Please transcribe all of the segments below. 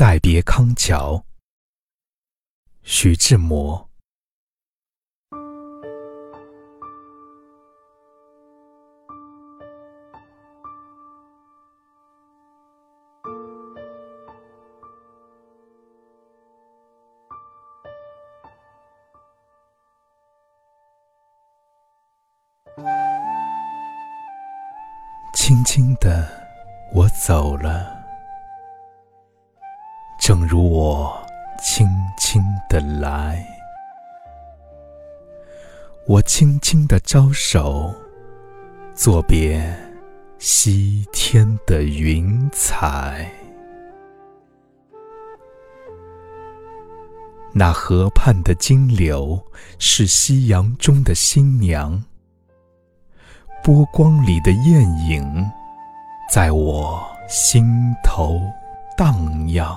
再别康桥，徐志摩。轻轻的，我走了，正如我轻轻的来。我轻轻的招手，作别西天的云彩。那河畔的金柳，是夕阳中的新娘。波光里的艳影，在我心头荡漾。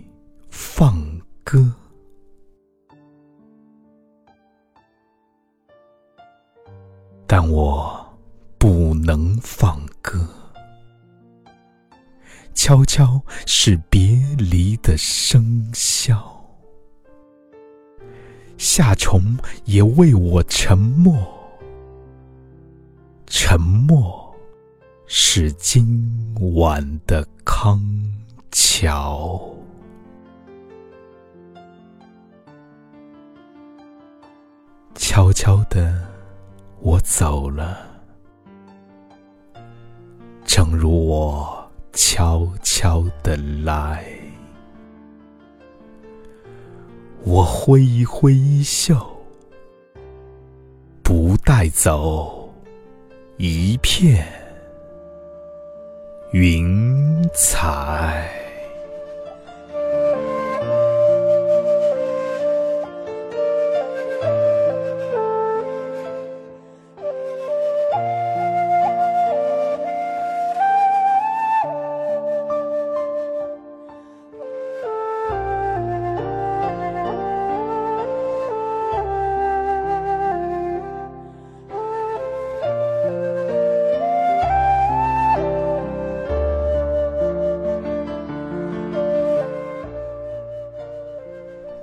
悄悄是别离的笙箫，夏虫也为我沉默。沉默是今晚的。康桥，悄悄的，我走了，正如我悄悄的来。我挥一挥衣袖，不带走一片。云彩。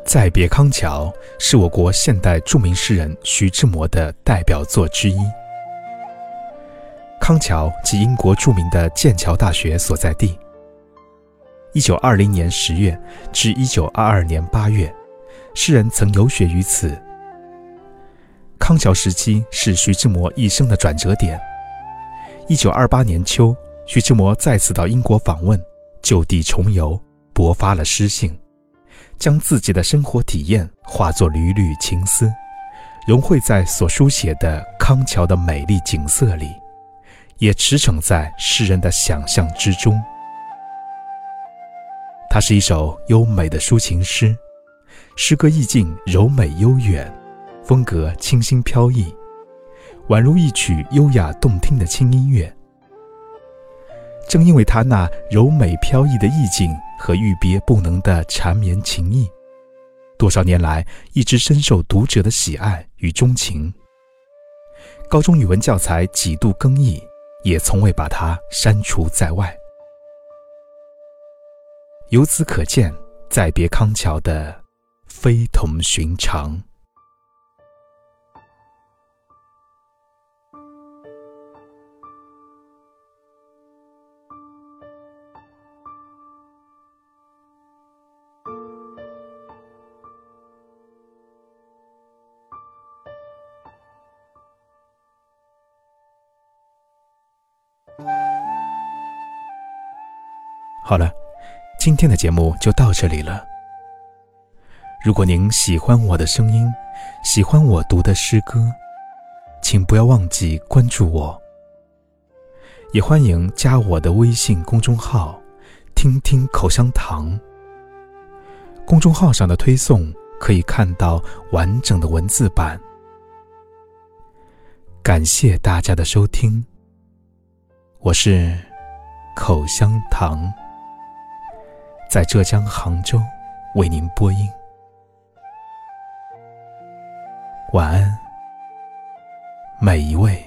再别康桥是我国现代著名诗人徐志摩的代表作之一。康桥即英国著名的剑桥大学所在地。一九二零年十月至一九二二年八月，诗人曾游学于此。康桥时期是徐志摩一生的转折点。一九二八年秋，徐志摩再次到英国访问，就地重游，勃发了诗兴。将自己的生活体验化作缕缕情丝，融汇在所书写的康桥的美丽景色里，也驰骋在诗人的想象之中。它是一首优美的抒情诗，诗歌意境柔美悠远，风格清新飘逸，宛如一曲优雅动听的轻音乐。正因为它那柔美飘逸的意境。和欲别不能的缠绵情谊，多少年来一直深受读者的喜爱与钟情。高中语文教材几度更易，也从未把它删除在外。由此可见，再别康桥的非同寻常。好了，今天的节目就到这里了。如果您喜欢我的声音，喜欢我读的诗歌，请不要忘记关注我，也欢迎加我的微信公众号“听听口香糖”。公众号上的推送可以看到完整的文字版。感谢大家的收听，我是口香糖。在浙江杭州为您播音，晚安，每一位。